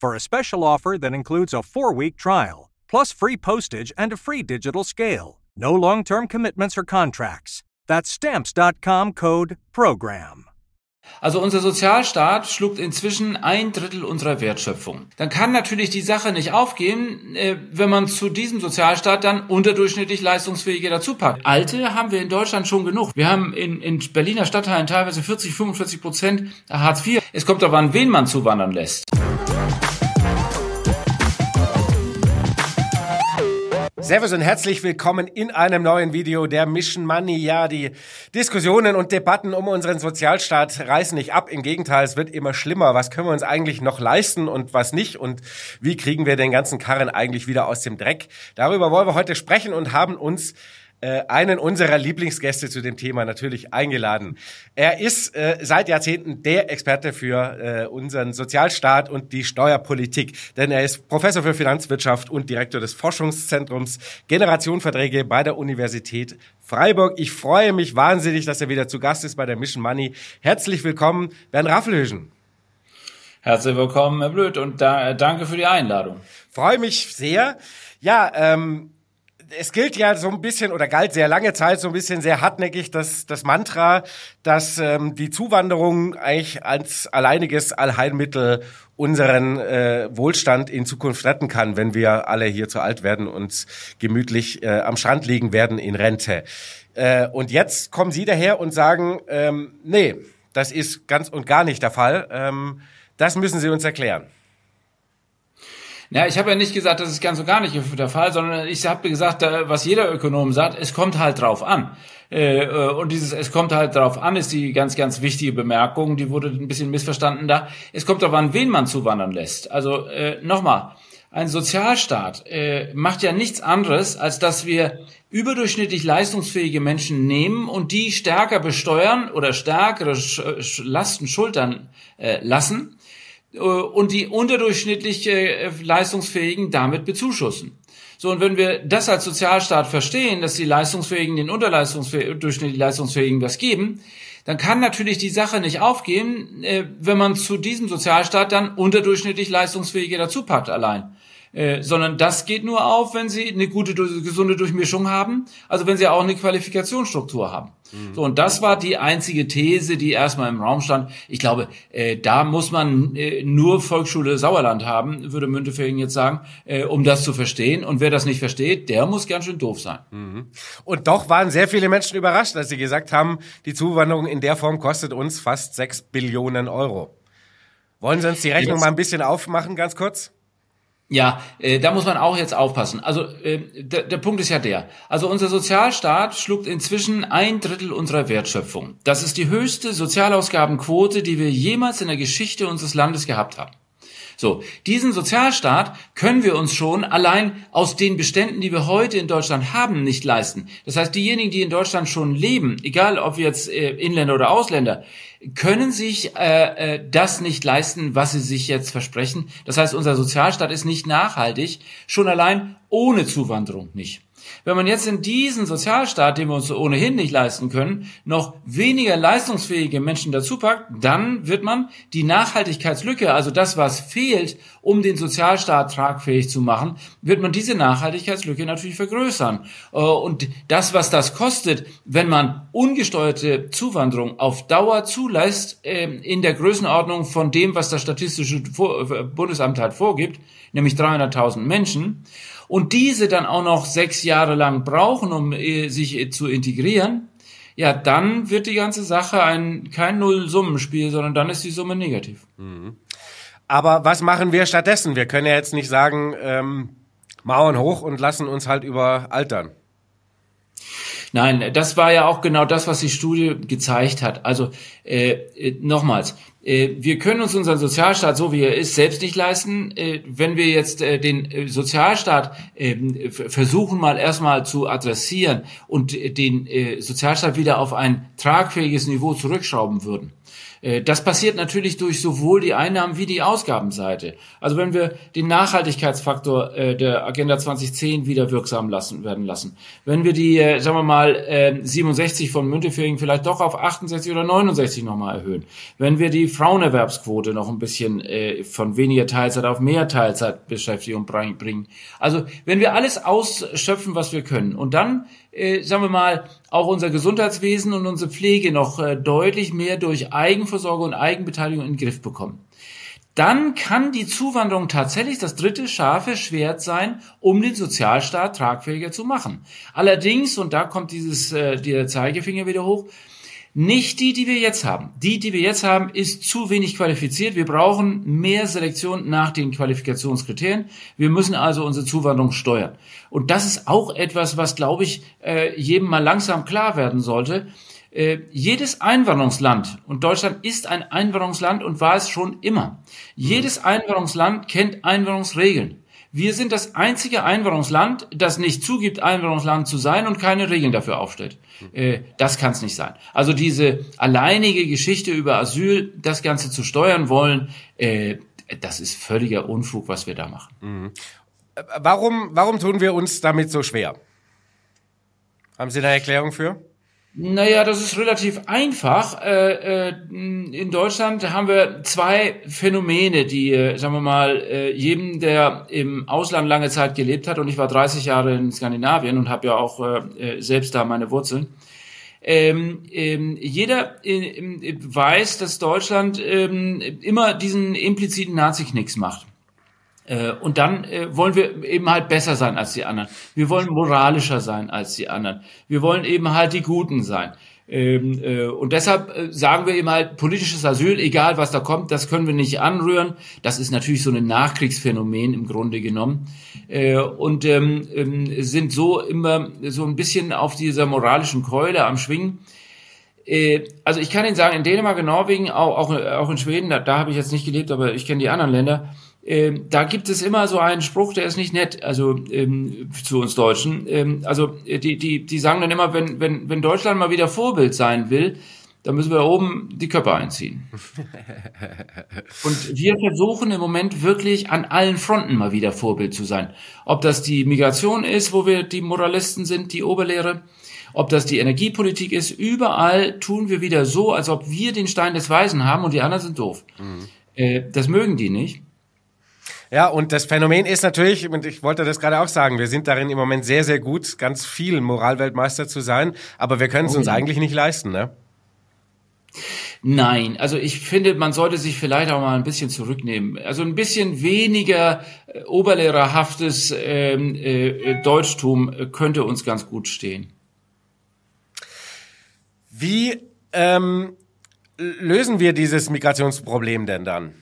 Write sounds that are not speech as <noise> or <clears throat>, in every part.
for a special offer that includes a four week trial, plus free postage and a free digital scale. No long term commitments or contracts. That's stamps.com code PROGRAM. Also unser Sozialstaat schluckt inzwischen ein Drittel unserer Wertschöpfung. Dann kann natürlich die Sache nicht aufgehen, äh, wenn man zu diesem Sozialstaat dann unterdurchschnittlich Leistungsfähige dazu packt. Alte haben wir in Deutschland schon genug. Wir haben in, in Berliner Stadtteilen teilweise 40, 45 Prozent Hartz IV. Es kommt aber an, wen man zuwandern lässt. Servus und herzlich willkommen in einem neuen Video der Mission Money. Ja, die Diskussionen und Debatten um unseren Sozialstaat reißen nicht ab. Im Gegenteil, es wird immer schlimmer. Was können wir uns eigentlich noch leisten und was nicht? Und wie kriegen wir den ganzen Karren eigentlich wieder aus dem Dreck? Darüber wollen wir heute sprechen und haben uns äh, einen unserer Lieblingsgäste zu dem Thema natürlich eingeladen. Er ist äh, seit Jahrzehnten der Experte für äh, unseren Sozialstaat und die Steuerpolitik, denn er ist Professor für Finanzwirtschaft und Direktor des Forschungszentrums Generationenverträge bei der Universität Freiburg. Ich freue mich wahnsinnig, dass er wieder zu Gast ist bei der Mission Money. Herzlich willkommen, Bernd Raffelhöschen. Herzlich willkommen, Herr Blöd, und da, danke für die Einladung. Freue mich sehr. Ja, ähm, es gilt ja so ein bisschen oder galt sehr lange Zeit so ein bisschen sehr hartnäckig das, das Mantra, dass ähm, die Zuwanderung eigentlich als alleiniges Allheilmittel unseren äh, Wohlstand in Zukunft retten kann, wenn wir alle hier zu alt werden und gemütlich äh, am Strand liegen werden in Rente. Äh, und jetzt kommen Sie daher und sagen, ähm, nee, das ist ganz und gar nicht der Fall. Ähm, das müssen Sie uns erklären. Ja, ich habe ja nicht gesagt, das ist ganz und gar nicht der Fall, sondern ich habe gesagt, was jeder Ökonom sagt, es kommt halt drauf an. Äh, äh, und dieses Es kommt halt drauf an, ist die ganz, ganz wichtige Bemerkung, die wurde ein bisschen missverstanden da. Es kommt darauf an, wen man zuwandern lässt. Also äh, nochmal, ein Sozialstaat macht ja nichts anderes, als dass wir überdurchschnittlich leistungsfähige Menschen nehmen und die stärker besteuern oder stärkere Lasten schultern lassen und die unterdurchschnittlich äh, leistungsfähigen damit bezuschussen. So, und wenn wir das als Sozialstaat verstehen, dass die Leistungsfähigen den unterleistungsfähigen, durchschnittlich Leistungsfähigen was geben, dann kann natürlich die Sache nicht aufgehen, äh, wenn man zu diesem Sozialstaat dann unterdurchschnittlich Leistungsfähige dazu packt allein. Äh, sondern das geht nur auf, wenn sie eine gute, gesunde Durchmischung haben, also wenn sie auch eine Qualifikationsstruktur haben. Mhm. So, und das war die einzige These, die erstmal im Raum stand. Ich glaube, äh, da muss man äh, nur Volksschule Sauerland haben, würde Müntefering jetzt sagen, äh, um das zu verstehen. Und wer das nicht versteht, der muss ganz schön doof sein. Mhm. Und doch waren sehr viele Menschen überrascht, als sie gesagt haben, die Zuwanderung in der Form kostet uns fast sechs Billionen Euro. Wollen Sie uns die Rechnung yes. mal ein bisschen aufmachen, ganz kurz? Ja, äh, da muss man auch jetzt aufpassen. Also äh, der, der Punkt ist ja der. Also unser Sozialstaat schluckt inzwischen ein Drittel unserer Wertschöpfung. Das ist die höchste Sozialausgabenquote, die wir jemals in der Geschichte unseres Landes gehabt haben. So, diesen Sozialstaat können wir uns schon allein aus den Beständen, die wir heute in Deutschland haben, nicht leisten. Das heißt, diejenigen, die in Deutschland schon leben, egal ob jetzt äh, Inländer oder Ausländer, können sich äh, äh, das nicht leisten, was sie sich jetzt versprechen. Das heißt, unser Sozialstaat ist nicht nachhaltig, schon allein ohne Zuwanderung nicht. Wenn man jetzt in diesen Sozialstaat, den wir uns ohnehin nicht leisten können, noch weniger leistungsfähige Menschen dazu packt, dann wird man die Nachhaltigkeitslücke, also das, was fehlt, um den Sozialstaat tragfähig zu machen, wird man diese Nachhaltigkeitslücke natürlich vergrößern. Äh, und das, was das kostet, wenn man ungesteuerte Zuwanderung auf Dauer zulässt, ähm, in der Größenordnung von dem, was das Statistische Bundesamt halt vorgibt, nämlich 300.000 Menschen, und diese dann auch noch sechs Jahre lang brauchen, um äh, sich äh, zu integrieren, ja, dann wird die ganze Sache ein kein Nullsummenspiel, sondern dann ist die Summe negativ. Mhm. Aber was machen wir stattdessen? Wir können ja jetzt nicht sagen, ähm, Mauern hoch und lassen uns halt überaltern. Nein, das war ja auch genau das, was die Studie gezeigt hat. Also äh, äh nochmals, äh, wir können uns unseren Sozialstaat, so wie er ist, selbst nicht leisten. Äh, wenn wir jetzt äh, den äh, Sozialstaat ähm, versuchen mal erstmal zu adressieren und den Sozialstaat wieder auf ein tragfähiges Niveau zurückschrauben würden, äh, das passiert natürlich durch sowohl die Einnahmen wie die Ausgabenseite. Also wenn wir den Nachhaltigkeitsfaktor äh, der Agenda 2010 wieder wirksam lassen, werden lassen, wenn wir die, äh, sagen wir mal, 67 von Müntefering vielleicht doch auf 68 oder 69 nochmal erhöhen, wenn wir die Frauenerwerbsquote noch ein bisschen von weniger Teilzeit auf mehr Teilzeitbeschäftigung bringen. Also wenn wir alles ausschöpfen, was wir können und dann äh, sagen wir mal, auch unser Gesundheitswesen und unsere Pflege noch äh, deutlich mehr durch Eigenversorgung und Eigenbeteiligung in den Griff bekommen. Dann kann die Zuwanderung tatsächlich das dritte scharfe Schwert sein, um den Sozialstaat tragfähiger zu machen. Allerdings, und da kommt dieses, äh, der Zeigefinger wieder hoch, nicht die, die wir jetzt haben. Die, die wir jetzt haben, ist zu wenig qualifiziert. Wir brauchen mehr Selektion nach den Qualifikationskriterien. Wir müssen also unsere Zuwanderung steuern. Und das ist auch etwas, was, glaube ich, äh, jedem mal langsam klar werden sollte. Äh, jedes Einwanderungsland, und Deutschland ist ein Einwanderungsland und war es schon immer, jedes Einwanderungsland kennt Einwanderungsregeln. Wir sind das einzige Einwanderungsland, das nicht zugibt, Einwanderungsland zu sein und keine Regeln dafür aufstellt. Äh, das kann es nicht sein. Also diese alleinige Geschichte über Asyl, das Ganze zu steuern wollen, äh, das ist völliger Unfug, was wir da machen. Mhm. Warum, warum tun wir uns damit so schwer? Haben Sie eine Erklärung für? Naja, das ist relativ einfach. Äh, äh, in Deutschland haben wir zwei Phänomene, die, äh, sagen wir mal, jedem, der im Ausland lange Zeit gelebt hat, und ich war 30 Jahre in Skandinavien und habe ja auch selbst da meine Wurzeln, ähm, ähm, jeder weiß, dass Deutschland ähm, immer diesen impliziten Nazi-Knicks macht. Äh, und dann äh, wollen wir eben halt besser sein als die anderen. Wir wollen moralischer sein als die anderen. Wir wollen eben halt die Guten sein. Ähm, äh, und deshalb sagen wir eben halt, politisches Asyl, egal was da kommt, das können wir nicht anrühren. Das ist natürlich so ein Nachkriegsphänomen im Grunde genommen. Und ähm, ähm, sind so immer so ein bisschen auf dieser moralischen Keule am Schwingen. Also ich kann Ihnen sagen, in Dänemark, in Norwegen, auch, in Schweden, da habe ich jetzt nicht gelebt, aber ich kenne die anderen Länder, ähm, da gibt es immer so einen Spruch, der ist nicht nett, also ähm, zu uns Deutschen. Ähm, also äh, die, die, die sagen dann immer, wenn, wenn, wenn Deutschland mal wieder Vorbild sein will, dann müssen wir oben die Köpfe einziehen. <laughs> Und wir versuchen im Moment wirklich an allen Fronten mal wieder Vorbild zu sein. Ob das die Migration ist, wo wir die Moralisten sind, die Oberlehre, ob das die Energiepolitik ist, überall tun wir wieder so, als ob wir den Stein des Weisen haben und die anderen sind doof. Mhm. Äh, das mögen die nicht. Ja, und das Phänomen ist natürlich, und ich wollte das gerade auch sagen, wir sind darin im Moment sehr, sehr gut, ganz viel Moralweltmeister zu sein, aber wir können es oh, uns ja. eigentlich nicht leisten, ne? Nein, also ich finde, man sollte sich vielleicht auch mal ein bisschen zurücknehmen. Also ein bisschen weniger äh, oberlehrerhaftes ähm, äh, Deutschtum könnte uns ganz gut stehen. Wie ähm, lösen wir dieses Migrationsproblem denn dann?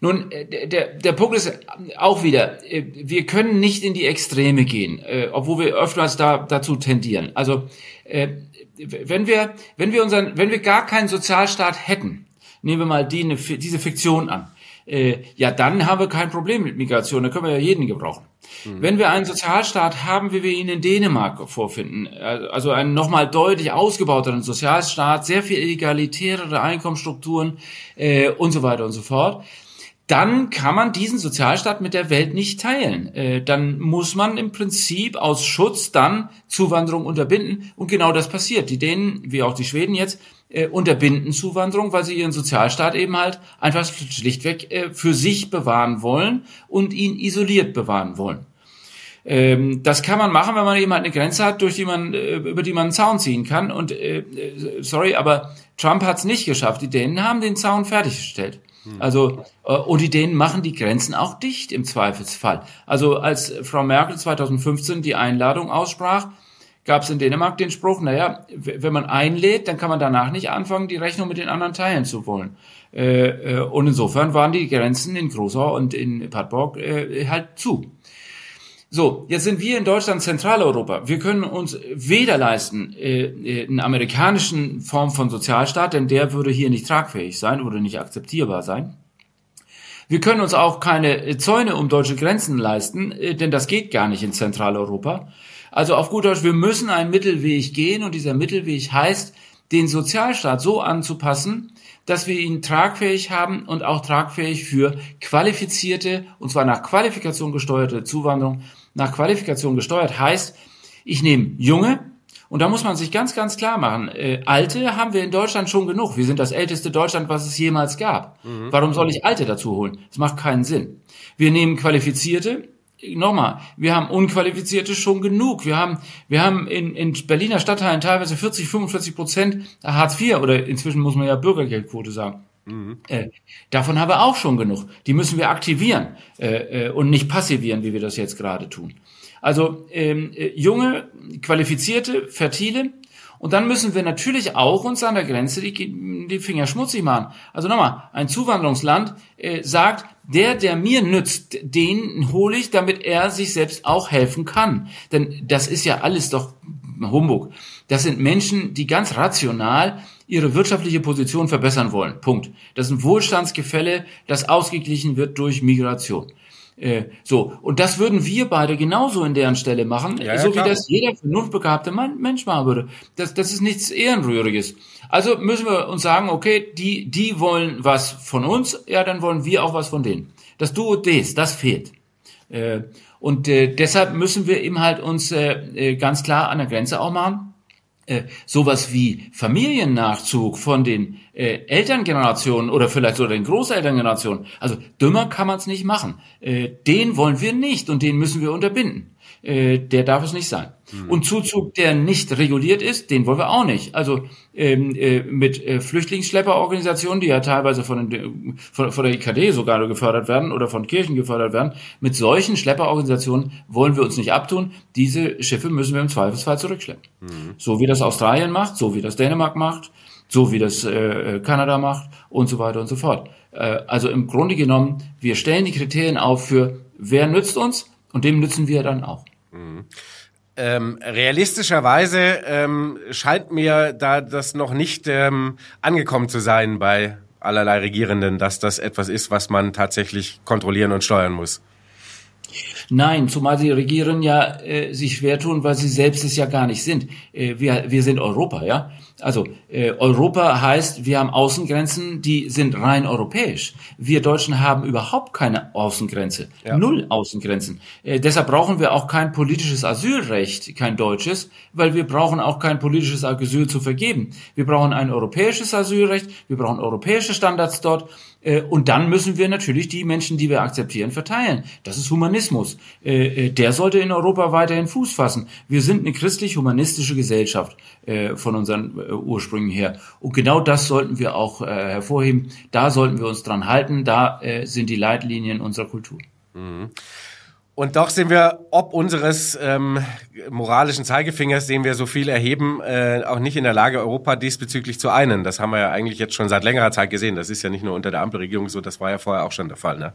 Nun, äh, der, der Punkt ist auch wieder, äh, wir können nicht in die Extreme gehen, äh, obwohl wir öfters da, dazu tendieren. Also wenn wir, wenn wir unseren, wenn wir gar keinen Sozialstaat hätten, nehmen wir mal die, diese Fiktion an, ja, dann haben wir kein Problem mit Migration, da können wir ja jeden gebrauchen. Mhm. Wenn wir einen Sozialstaat haben, wie wir ihn in Dänemark vorfinden, also einen nochmal deutlich ausgebauteren Sozialstaat, sehr viel egalitärere Einkommensstrukturen äh, und so weiter und so fort, dann kann man diesen Sozialstaat mit der Welt nicht teilen. Äh, dann muss man im Prinzip aus Schutz dann Zuwanderung unterbinden. Und genau das passiert. Die Dänen, wie auch die Schweden jetzt, äh, unterbinden Zuwanderung, weil sie ihren Sozialstaat eben halt einfach schlichtweg äh, für sich bewahren wollen und ihn isoliert bewahren wollen. Ähm, das kann man machen, wenn man eben halt eine Grenze hat, durch die man, äh, über die man einen Zaun ziehen kann. Und äh, äh sorry, aber Trump hat es nicht geschafft. Die Dänen haben den Zaun fertiggestellt. Hm. Also, äh, und die Dänen machen die Grenzen auch dicht im Zweifelsfall. Also als Frau Merkel 2015 die Einladung aussprach, gab es in Dänemark den Spruch, naja, wenn man einlädt, dann kann man danach nicht anfangen, die Rechnung mit den anderen teilen zu wollen. Äh, äh, und insofern waren die Grenzen in Grosau und in Padborg halt zu. So, jetzt sind wir in Deutschland Zentraleuropa. Wir können uns weder leisten äh, einen amerikanischen Form von Sozialstaat, denn der würde hier nicht tragfähig sein oder nicht akzeptierbar sein. Wir können uns auch keine Zäune um deutsche Grenzen leisten, äh, denn das geht gar nicht in Zentraleuropa. Also auf gut Deutsch, wir müssen einen Mittelweg gehen und dieser Mittelweg heißt, den Sozialstaat so anzupassen, dass wir ihn tragfähig haben und auch tragfähig für qualifizierte, und zwar nach Qualifikation gesteuerte Zuwanderung. Nach Qualifikation gesteuert heißt, ich nehme junge, und da muss man sich ganz, ganz klar machen, äh, Alte haben wir in Deutschland schon genug. Wir sind das älteste Deutschland, was es jemals gab. Mhm. Warum soll ich Alte dazu holen? Das macht keinen Sinn. Wir nehmen Qualifizierte, nochmal, wir haben Unqualifizierte schon genug. Wir haben, wir haben in, in Berliner Stadtteilen teilweise 40, 45 Prozent Hartz IV oder inzwischen muss man ja Bürgergeldquote sagen. Mhm. Äh, davon haben wir auch schon genug. Die müssen wir aktivieren äh, äh, und nicht passivieren, wie wir das jetzt gerade tun. Also ähm, äh, junge, qualifizierte, fertile, und dann müssen wir natürlich auch uns an der Grenze die, die Finger schmutzig machen. Also nochmal, ein Zuwanderungsland äh, sagt, der, der mir nützt, den hole ich, damit er sich selbst auch helfen kann. Denn das ist ja alles doch Humbug. Das sind Menschen, die ganz rational ihre wirtschaftliche Position verbessern wollen. Punkt. Das ist ein Wohlstandsgefälle, das ausgeglichen wird durch Migration. Äh, so, und das würden wir beide genauso in deren Stelle machen, ja, so ja, wie das jeder vernunftbegabte Mensch machen würde. Das, das ist nichts Ehrenrühriges. Also müssen wir uns sagen, okay, die, die wollen was von uns, ja, dann wollen wir auch was von denen. Das Duo des, das fehlt. Äh, und äh, deshalb müssen wir eben halt uns äh ganz klar an der Grenze auch machen äh, sowas wie Familiennachzug von den äh, Elterngenerationen oder vielleicht sogar den Großelterngenerationen, also dümmer kann man es nicht machen. Äh, den wollen wir nicht und den müssen wir unterbinden. Äh, der darf es nicht sein. Mhm. Und Zuzug, der nicht reguliert ist, den wollen wir auch nicht. Also ähm, äh, mit äh, Flüchtlingsschlepperorganisationen, die ja teilweise von, den, von, von der IKD sogar gefördert werden oder von Kirchen gefördert werden, mit solchen Schlepperorganisationen wollen wir uns nicht abtun. Diese Schiffe müssen wir im Zweifelsfall zurückschleppen. Mhm. So wie das Australien macht, so wie das Dänemark macht, so wie das äh, Kanada macht und so weiter und so fort. Äh, also im Grunde genommen, wir stellen die Kriterien auf für wer nützt uns und dem nützen wir dann auch. Mhm. Ähm, realistischerweise ähm, scheint mir da das noch nicht ähm, angekommen zu sein bei allerlei Regierenden, dass das etwas ist, was man tatsächlich kontrollieren und steuern muss. Nein, zumal sie regieren ja äh, sich schwer tun, weil sie selbst es ja gar nicht sind. Äh, wir, wir sind Europa, ja. Also äh, Europa heißt, wir haben Außengrenzen, die sind rein europäisch. Wir Deutschen haben überhaupt keine Außengrenze, ja. null Außengrenzen. Äh, deshalb brauchen wir auch kein politisches Asylrecht, kein deutsches, weil wir brauchen auch kein politisches Asyl zu vergeben. Wir brauchen ein europäisches Asylrecht, wir brauchen europäische Standards dort und dann müssen wir natürlich die Menschen, die wir akzeptieren, verteilen. Das ist Humanismus. Äh, äh, der sollte in Europa weiterhin Fuß fassen. Wir sind eine christlich-humanistische Gesellschaft von unseren Ursprüngen her. Und genau das sollten wir auch hervorheben. Da sollten wir uns dran halten. Da sind die Leitlinien unserer Kultur. Mhm. Und doch sind wir, ob unseres ähm, moralischen Zeigefingers, den wir so viel erheben, äh, auch nicht in der Lage, Europa diesbezüglich zu einen. Das haben wir ja eigentlich jetzt schon seit längerer Zeit gesehen. Das ist ja nicht nur unter der Ampelregierung so, das war ja vorher auch schon der Fall. Ne?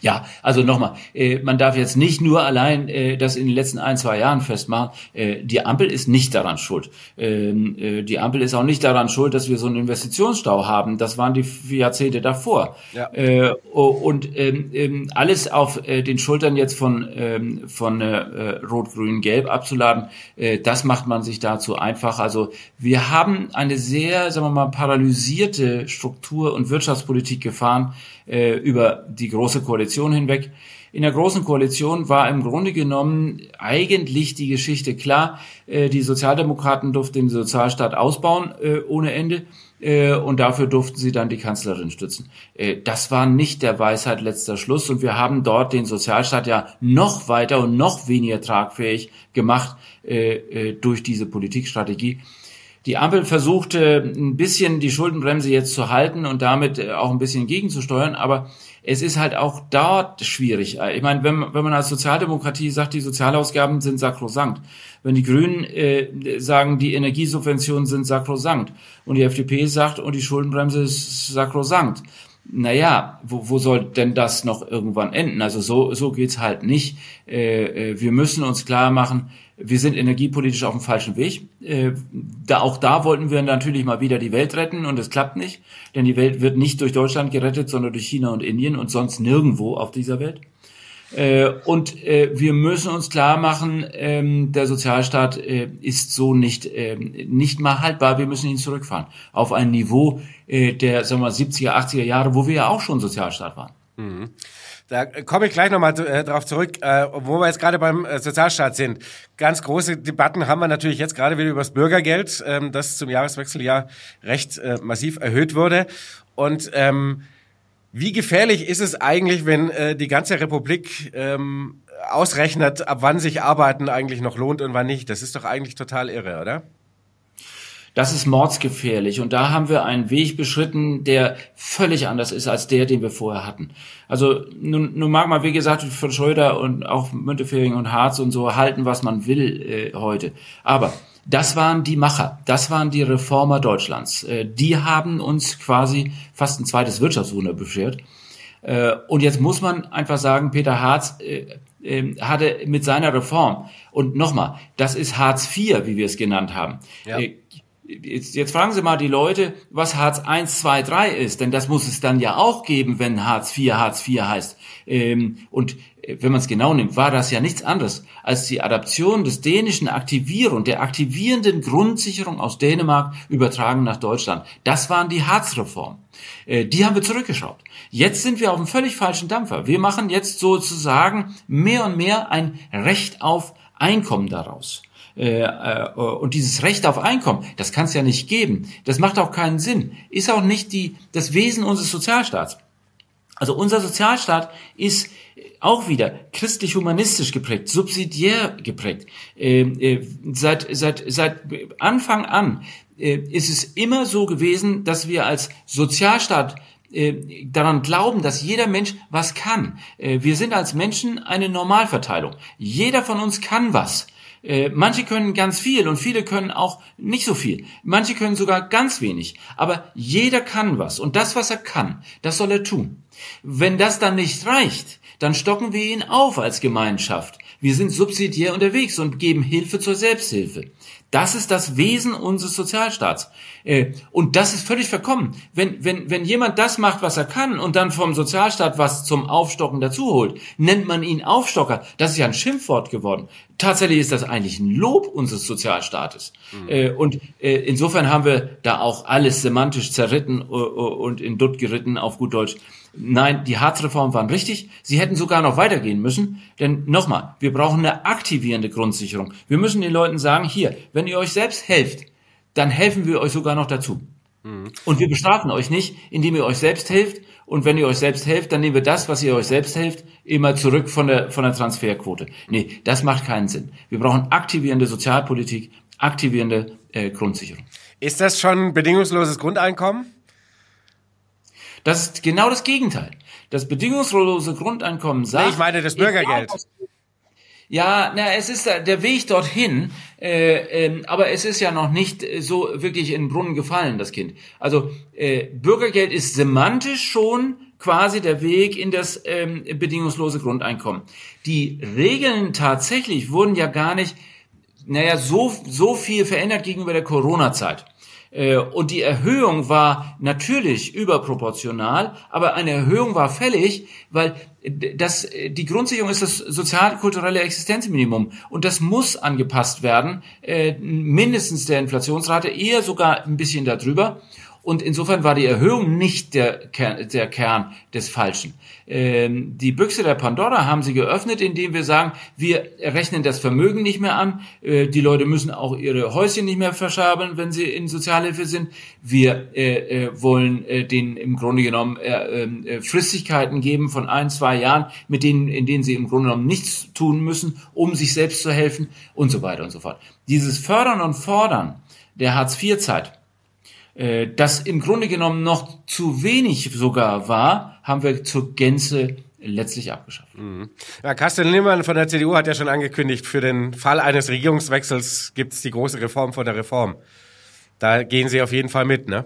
Ja, also nochmal, äh, man darf jetzt nicht nur allein äh, das in den letzten ein, zwei Jahren festmachen. Äh, die Ampel ist nicht daran schuld. Ähm, äh, die Ampel ist auch nicht daran schuld, dass wir so einen Investitionsstau haben. Das waren die Jahrzehnte davor. Ja. Äh, und ähm, ähm, alles auf äh, den Schultern jetzt von, ähm, von äh, Rot, Grün, Gelb abzuladen, äh, das macht man sich dazu einfach. Also wir haben eine sehr, sagen wir mal, paralysierte Struktur- und Wirtschaftspolitik gefahren äh, über die große Koalition hinweg. In der Großen Koalition war im Grunde genommen eigentlich die Geschichte klar. Äh, die Sozialdemokraten durften den Sozialstaat ausbauen äh, ohne Ende äh, und dafür durften sie dann die Kanzlerin stützen. Das war nicht der Weisheit letzter Schluss und wir haben dort den Sozialstaat ja noch weiter und noch weniger tragfähig gemacht durch diese Politikstrategie. Die Ampel versuchte ein bisschen die Schuldenbremse jetzt zu halten und damit äh, auch ein bisschen gegenzusteuern, aber es ist halt auch dort schwierig. Ich meine, wenn, wenn man als Sozialdemokratie sagt, die Sozialausgaben sind sakrosankt, wenn die Grünen äh, sagen, die Energiesubventionen sind sakrosankt und die FDP sagt, und die Schuldenbremse ist sakrosankt, naja, wo, wo soll denn das noch irgendwann enden? Also so, so geht's halt nicht. Äh, äh, wir müssen uns klar machen, wir sind energiepolitisch auf dem falschen Weg. Äh, da, auch da wollten wir natürlich mal wieder die Welt retten und es klappt nicht, denn die Welt wird nicht durch Deutschland gerettet, sondern durch China und Indien und sonst nirgendwo auf dieser Welt. Äh, und äh, wir müssen uns klar machen, ähm, der Sozialstaat äh, ist so nicht, äh, nicht mal haltbar. Wir müssen ihn zurückfahren auf ein Niveau äh, der sagen wir, 70er, 80er Jahre, wo wir ja auch schon Sozialstaat waren. Mhm. Da komme ich gleich nochmal äh, drauf zurück, äh, wo wir jetzt gerade beim äh, Sozialstaat sind. Ganz große Debatten haben wir natürlich jetzt gerade wieder über das Bürgergeld, ähm, das zum Jahreswechsel ja recht äh, massiv erhöht wurde. Und ähm, wie gefährlich ist es eigentlich, wenn äh, die ganze Republik ähm, ausrechnet, ab wann sich Arbeiten eigentlich noch lohnt und wann nicht? Das ist doch eigentlich total irre, oder? Das ist mordsgefährlich. Und da haben wir einen Weg beschritten, der völlig anders ist als der, den wir vorher hatten. Also nun, nun mag man, wie gesagt, von Schröder und auch Müntefering und Harz und so halten, was man will äh, heute. Aber das waren die Macher, das waren die Reformer Deutschlands. Äh, die haben uns quasi fast ein zweites Wirtschaftswunder beschert. Äh, und jetzt muss man einfach sagen, Peter Harz äh, äh, hatte mit seiner Reform, und nochmal, das ist Harz IV, wie wir es genannt haben, ja. Jetzt, jetzt fragen Sie mal die Leute, was Hartz 1, 2, 3 ist, denn das muss es dann ja auch geben, wenn Hartz IV Hartz IV heißt. Ähm, und äh, wenn man es genau nimmt, war das ja nichts anderes als die Adaption des dänischen Aktivierung, der aktivierenden Grundsicherung aus Dänemark übertragen nach Deutschland. Das waren die Hartz-Reformen. Äh, die haben wir zurückgeschraubt. Jetzt sind wir auf einem völlig falschen Dampfer. Wir machen jetzt sozusagen mehr und mehr ein Recht auf Einkommen daraus. Äh, äh, und dieses Recht auf Einkommen, das kann es ja nicht geben. Das macht auch keinen Sinn. Ist auch nicht die, das Wesen unseres Sozialstaats. Also unser Sozialstaat ist auch wieder christlich-humanistisch geprägt, subsidiär geprägt. Äh, äh, seit, seit, seit Anfang an äh, ist es immer so gewesen, dass wir als Sozialstaat äh, daran glauben, dass jeder Mensch was kann. Äh, wir sind als Menschen eine Normalverteilung. Jeder von uns kann was. Äh, manche können ganz viel und viele können auch nicht so viel. Manche können sogar ganz wenig. Aber jeder kann was. Und das, was er kann, das soll er tun. Wenn das dann nicht reicht, dann stocken wir ihn auf als Gemeinschaft. Wir sind subsidiär unterwegs und geben Hilfe zur Selbsthilfe. Das ist das Wesen unseres Sozialstaats. Äh, und das ist völlig verkommen. Wenn, wenn, wenn jemand das macht, was er kann und dann vom Sozialstaat was zum Aufstocken dazu holt, nennt man ihn Aufstocker. Das ist ja ein Schimpfwort geworden. Tatsächlich ist das eigentlich ein Lob unseres Sozialstaates. Mhm. Und äh, insofern haben wir da auch alles semantisch zerritten und in Dutt geritten, auf gut Deutsch. Nein, die Harzreformen waren richtig. Sie hätten sogar noch weitergehen müssen. Denn nochmal, wir brauchen eine aktivierende Grundsicherung. Wir müssen den Leuten sagen, hier, wenn ihr euch selbst helft, dann helfen wir euch sogar noch dazu. Mhm. Und wir bestrafen euch nicht, indem ihr euch selbst helft. Und wenn ihr euch selbst helft, dann nehmen wir das, was ihr euch selbst helft, immer zurück von der, von der Transferquote. Nee, das macht keinen Sinn. Wir brauchen aktivierende Sozialpolitik, aktivierende äh, Grundsicherung. Ist das schon bedingungsloses Grundeinkommen? Das ist genau das Gegenteil. Das bedingungslose Grundeinkommen sagt. Nee, ich meine das Bürgergeld. Ja, na, es ist der Weg dorthin, äh, äh, aber es ist ja noch nicht so wirklich in den Brunnen gefallen, das Kind. Also äh, Bürgergeld ist semantisch schon quasi der Weg in das ähm, bedingungslose Grundeinkommen. Die Regeln tatsächlich wurden ja gar nicht, naja, so so viel verändert gegenüber der Corona-Zeit. Äh, und die Erhöhung war natürlich überproportional, aber eine Erhöhung war fällig, weil das, die Grundsicherung ist das sozialkulturelle Existenzminimum und das muss angepasst werden, äh, mindestens der Inflationsrate, eher sogar ein bisschen darüber. Und insofern war die Erhöhung nicht der, Kern, der Kern des Falschen. Ähm, die Büchse der Pandora haben sie geöffnet, indem wir sagen, wir rechnen das Vermögen nicht mehr an. Äh, die Leute müssen auch ihre Häuschen nicht mehr verschaben, wenn sie in Sozialhilfe sind. Wir äh, äh, wollen äh, denen im Grunde genommen äh, äh, Fristigkeiten geben von ein, zwei Jahren, mit denen, in denen sie im Grunde genommen nichts tun müssen, um sich selbst zu helfen und so weiter und so fort. Dieses Fördern und Fordern der Hartz-IV-Zeit, äh, das im Grunde genommen noch zu wenig sogar war, haben wir zur Gänze letztlich abgeschafft. Mhm. Ja, Carsten Linnemann von der CDU hat ja schon angekündigt, für den Fall eines Regierungswechsels gibt es die große Reform vor der Reform. Da gehen Sie auf jeden Fall mit, ne?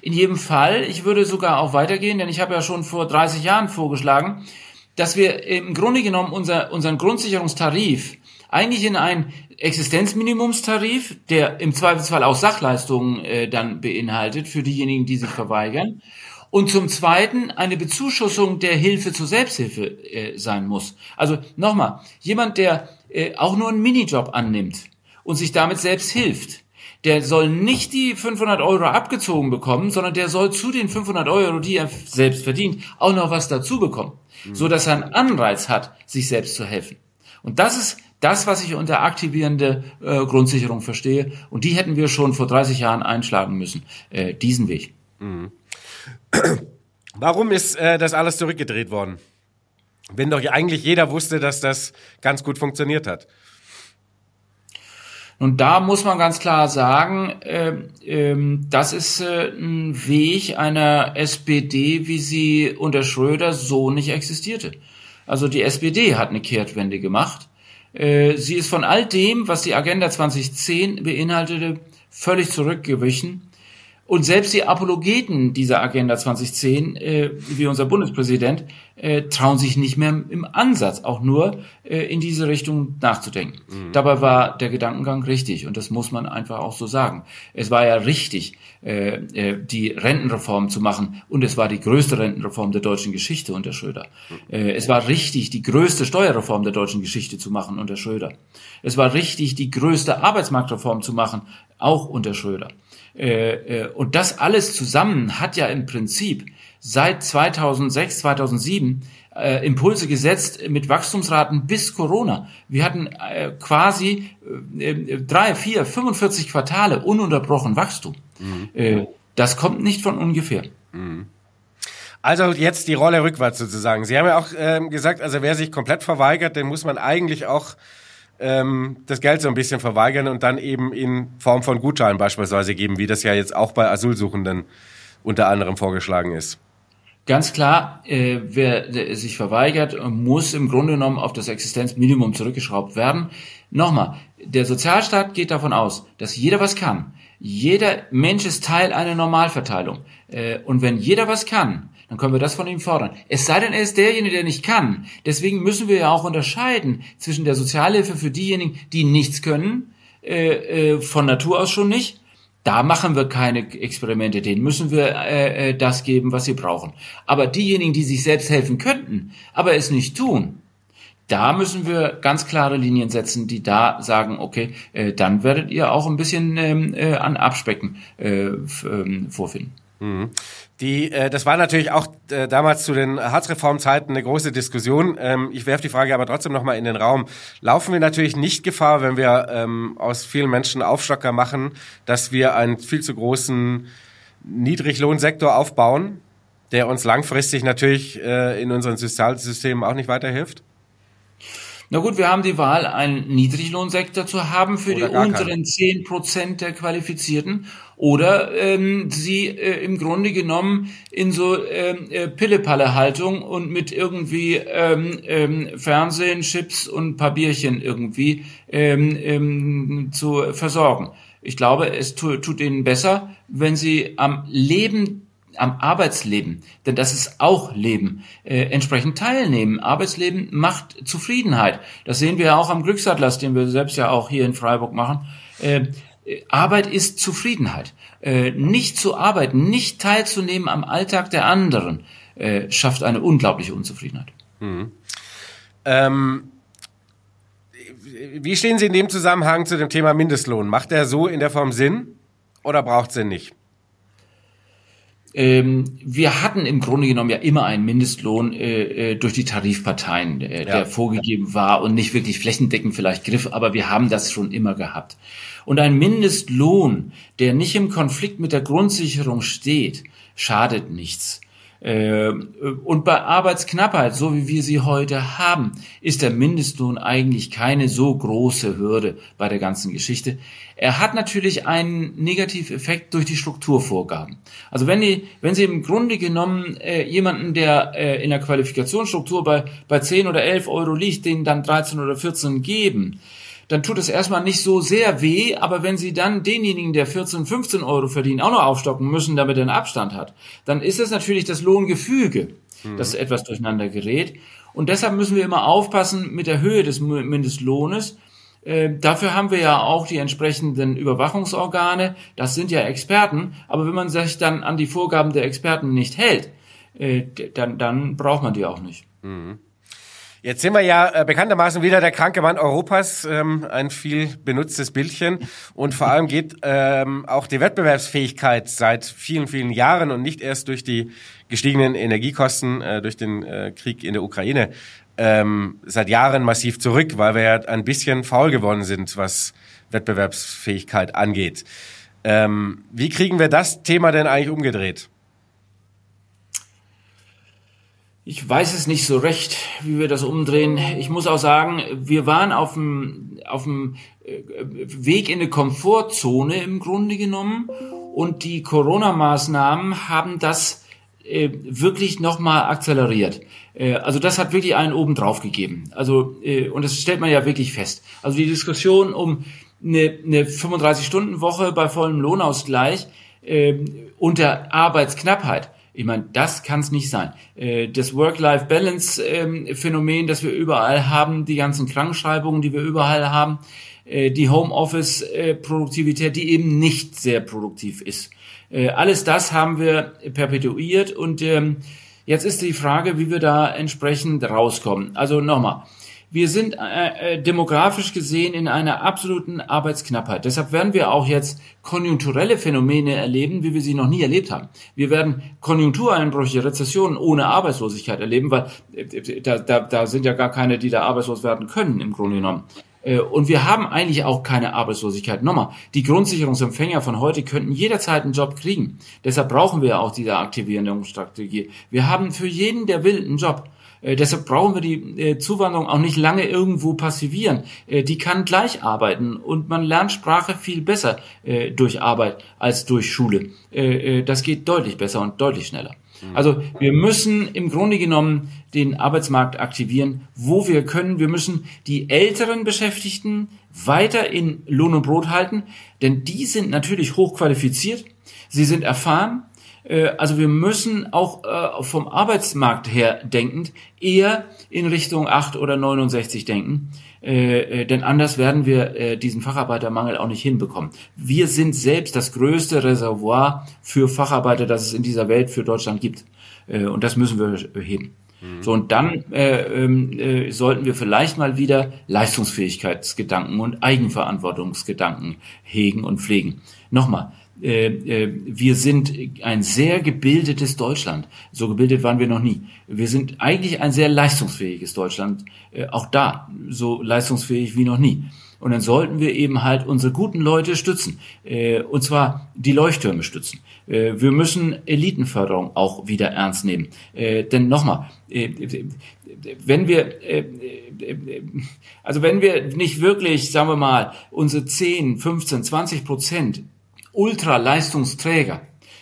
In jedem Fall. Ich würde sogar auch weitergehen, denn ich habe ja schon vor 30 Jahren vorgeschlagen, dass wir im Grunde genommen unser, unseren Grundsicherungstarif eigentlich in einen Existenzminimumstarif, der im Zweifelsfall auch Sachleistungen äh, dann beinhaltet für diejenigen, die sich verweigern. Und zum Zweiten eine Bezuschussung der Hilfe zur Selbsthilfe äh, sein muss. Also nochmal, jemand, der äh, auch nur einen Minijob annimmt und sich damit selbst hilft, der soll nicht die 500 Euro abgezogen bekommen, sondern der soll zu den 500 Euro, die er selbst verdient, auch noch was dazu bekommen, mhm. so dass er einen Anreiz hat, sich selbst zu helfen. Und das ist das, was ich unter aktivierende äh, Grundsicherung verstehe. Und die hätten wir schon vor 30 Jahren einschlagen müssen, äh, diesen Weg. Mhm. <clears throat> Warum ist äh, das alles zurückgedreht worden? Wenn doch eigentlich jeder wusste, dass das ganz gut funktioniert hat. Und da muss man ganz klar sagen, äh, äh, das ist äh, ein Weg einer SPD, wie sie unter Schröder so nicht existierte. Also die SPD hat eine Kehrtwende gemacht. Äh, sie ist von all dem, was die Agenda 2010 beinhaltete, völlig zurückgewichen. Und selbst die Apologeten dieser Agenda 2010, äh, wie unser Bundespräsident, äh, trauen sich nicht mehr im Ansatz auch nur äh, in diese Richtung nachzudenken. Mhm. Dabei war der Gedankengang richtig und das muss man einfach auch so sagen. Es war ja richtig, äh, äh, die Rentenreform zu machen und es war die größte Rentenreform der deutschen Geschichte unter Schröder. Mhm. Äh, es war richtig, die größte Steuerreform der deutschen Geschichte zu machen unter Schröder. Es war richtig, die größte Arbeitsmarktreform zu machen, auch unter Schröder. Äh, äh, und das alles zusammen hat ja im Prinzip seit 2006, 2007 äh, Impulse gesetzt mit Wachstumsraten bis Corona. Wir hatten äh, quasi äh, drei, vier, 45 Quartale ununterbrochen Wachstum. Mhm. Äh, das kommt nicht von ungefähr. Mhm. Also jetzt die Rolle rückwärts sozusagen. Sie haben ja auch ähm, gesagt, also wer sich komplett verweigert, den muss man eigentlich auch ähm, das Geld so ein bisschen verweigern und dann eben in Form von Gutscheinen beispielsweise geben, wie das ja jetzt auch bei Asylsuchenden unter anderem vorgeschlagen ist. Ganz klar, äh, wer sich verweigert, muss im Grunde genommen auf das Existenzminimum zurückgeschraubt werden. Nochmal, der Sozialstaat geht davon aus, dass jeder was kann. Jeder Mensch ist Teil einer Normalverteilung. Äh, und wenn jeder was kann, dann können wir das von ihm fordern. Es sei denn, er ist derjenige, der nicht kann. Deswegen müssen wir ja auch unterscheiden zwischen der Sozialhilfe für diejenigen, die nichts können, äh, äh, von Natur aus schon nicht. Da machen wir keine Experimente, denen müssen wir äh, äh, das geben, was sie brauchen. Aber diejenigen, die sich selbst helfen könnten, aber es nicht tun, da müssen wir ganz klare Linien setzen, die da sagen, okay, äh, dann werdet ihr auch ein bisschen ähm, äh, an Abspecken äh, ähm, vorfinden. Mhm. Die, äh, das war natürlich auch äh, damals zu den Harzreformzeiten eine große Diskussion. Ähm, ich werfe die Frage aber trotzdem nochmal in den Raum. Laufen wir natürlich nicht Gefahr, wenn wir ähm, aus vielen Menschen Aufstocker machen, dass wir einen viel zu großen Niedriglohnsektor aufbauen, der uns langfristig natürlich äh, in unseren Sozialsystemen auch nicht weiterhilft? Na gut, wir haben die Wahl, einen Niedriglohnsektor zu haben für oder die unteren zehn Prozent der Qualifizierten oder ähm, sie äh, im Grunde genommen in so ähm, äh, Pille-Palle-Haltung und mit irgendwie ähm, ähm, Fernsehen, Chips und Papierchen irgendwie ähm, ähm, zu versorgen. Ich glaube, es tu, tut ihnen besser, wenn sie am Leben am Arbeitsleben, denn das ist auch Leben, äh, entsprechend teilnehmen. Arbeitsleben macht Zufriedenheit. Das sehen wir ja auch am Glücksatlas, den wir selbst ja auch hier in Freiburg machen. Äh, Arbeit ist Zufriedenheit. Äh, nicht zu arbeiten, nicht teilzunehmen am Alltag der anderen, äh, schafft eine unglaubliche Unzufriedenheit. Mhm. Ähm wie stehen Sie in dem Zusammenhang zu dem Thema Mindestlohn? Macht der so in der Form Sinn oder braucht es den nicht? Ähm, wir hatten im Grunde genommen ja immer einen Mindestlohn äh, äh, durch die Tarifparteien, äh, ja. der vorgegeben war und nicht wirklich flächendeckend vielleicht griff, aber wir haben das schon immer gehabt. Und ein Mindestlohn, der nicht im Konflikt mit der Grundsicherung steht, schadet nichts. Äh, und bei Arbeitsknappheit, so wie wir sie heute haben, ist der Mindestlohn eigentlich keine so große Hürde bei der ganzen Geschichte. Er hat natürlich einen Negativeffekt durch die Strukturvorgaben. Also wenn, die, wenn Sie im Grunde genommen äh, jemanden, der äh, in der Qualifikationsstruktur bei, bei 10 oder 11 Euro liegt, den dann 13 oder 14 geben, dann tut es erstmal nicht so sehr weh, aber wenn Sie dann denjenigen, der 14, 15 Euro verdient, auch noch aufstocken müssen, damit er einen Abstand hat, dann ist es natürlich das Lohngefüge, mhm. das etwas durcheinander gerät. Und deshalb müssen wir immer aufpassen mit der Höhe des Mindestlohnes. Äh, dafür haben wir ja auch die entsprechenden Überwachungsorgane. Das sind ja Experten. Aber wenn man sich dann an die Vorgaben der Experten nicht hält, äh, dann, dann braucht man die auch nicht. Mhm. Jetzt sind wir ja äh, bekanntermaßen wieder der kranke Mann Europas, ähm, ein viel benutztes Bildchen. Und vor allem geht ähm, auch die Wettbewerbsfähigkeit seit vielen, vielen Jahren und nicht erst durch die gestiegenen Energiekosten, äh, durch den äh, Krieg in der Ukraine, ähm, seit Jahren massiv zurück, weil wir ja ein bisschen faul geworden sind, was Wettbewerbsfähigkeit angeht. Ähm, wie kriegen wir das Thema denn eigentlich umgedreht? Ich weiß es nicht so recht, wie wir das umdrehen. Ich muss auch sagen, wir waren auf dem, auf dem äh, Weg in eine Komfortzone im Grunde genommen und die Corona-Maßnahmen haben das äh, wirklich nochmal akzeleriert. Äh, also das hat wirklich einen oben drauf gegeben. Also, äh, und das stellt man ja wirklich fest. Also die Diskussion um eine, eine 35-Stunden-Woche bei vollem Lohnausgleich äh, unter Arbeitsknappheit ich meine, das kann es nicht sein. Äh, das Work-Life-Balance-Phänomen, ähm, das wir überall haben, die ganzen Krankschreibungen, die wir überall haben, äh, die Homeoffice-Produktivität, die eben nicht sehr produktiv ist. Äh, alles das haben wir perpetuiert und ähm, jetzt ist die Frage, wie wir da entsprechend rauskommen. Also nochmal, wir sind äh, äh, demografisch gesehen in einer absoluten Arbeitsknappheit. Deshalb werden wir auch jetzt konjunkturelle Phänomene erleben, wie wir sie noch nie erlebt haben. Wir werden Konjunktureinbrüche, Rezessionen ohne Arbeitslosigkeit erleben, weil äh, da, da, da sind ja gar keine, die da arbeitslos werden können, im Grunde genommen. Äh, und wir haben eigentlich auch keine Arbeitslosigkeit. Nochmal, die Grundsicherungsempfänger von heute könnten jederzeit einen Job kriegen. Deshalb brauchen wir auch diese Aktivierungsstrategie. Wir haben für jeden, der will, einen Job. Äh, deshalb brauchen wir die äh, Zuwanderung auch nicht lange irgendwo passivieren. Äh, die kann gleich arbeiten und man lernt Sprache viel besser äh, durch Arbeit als durch Schule. Äh, das geht deutlich besser und deutlich schneller. Mhm. Also wir müssen im Grunde genommen den Arbeitsmarkt aktivieren, wo wir können. Wir müssen die älteren Beschäftigten weiter in Lohn und Brot halten, denn die sind natürlich hochqualifiziert, sie sind erfahren, also wir müssen auch äh, vom Arbeitsmarkt her denkend eher in Richtung 8 oder 69 denken. Äh, denn anders werden wir diesen Facharbeitermangel auch nicht hinbekommen. Wir sind selbst das größte Reservoir für Facharbeiter, das es in dieser Welt für Deutschland gibt. und das müssen wir heben. Mhm. So, und dann äh, äh, sollten wir vielleicht mal wieder Leistungsfähigkeitsgedanken und Eigenverantwortungsgedanken hegen und pflegen. Nochmal, äh, äh, wir sind ein sehr gebildetes Deutschland. So gebildet waren wir noch nie. Wir sind eigentlich ein sehr leistungsfähiges Deutschland. Äh, auch da so leistungsfähig wie noch nie. Und dann sollten wir eben halt unsere guten Leute stützen. Und zwar die Leuchttürme stützen. Wir müssen Elitenförderung auch wieder ernst nehmen. Denn nochmal, wenn wir, also wenn wir nicht wirklich, sagen wir mal, unsere 10, 15, 20 Prozent Ultraleistungsträger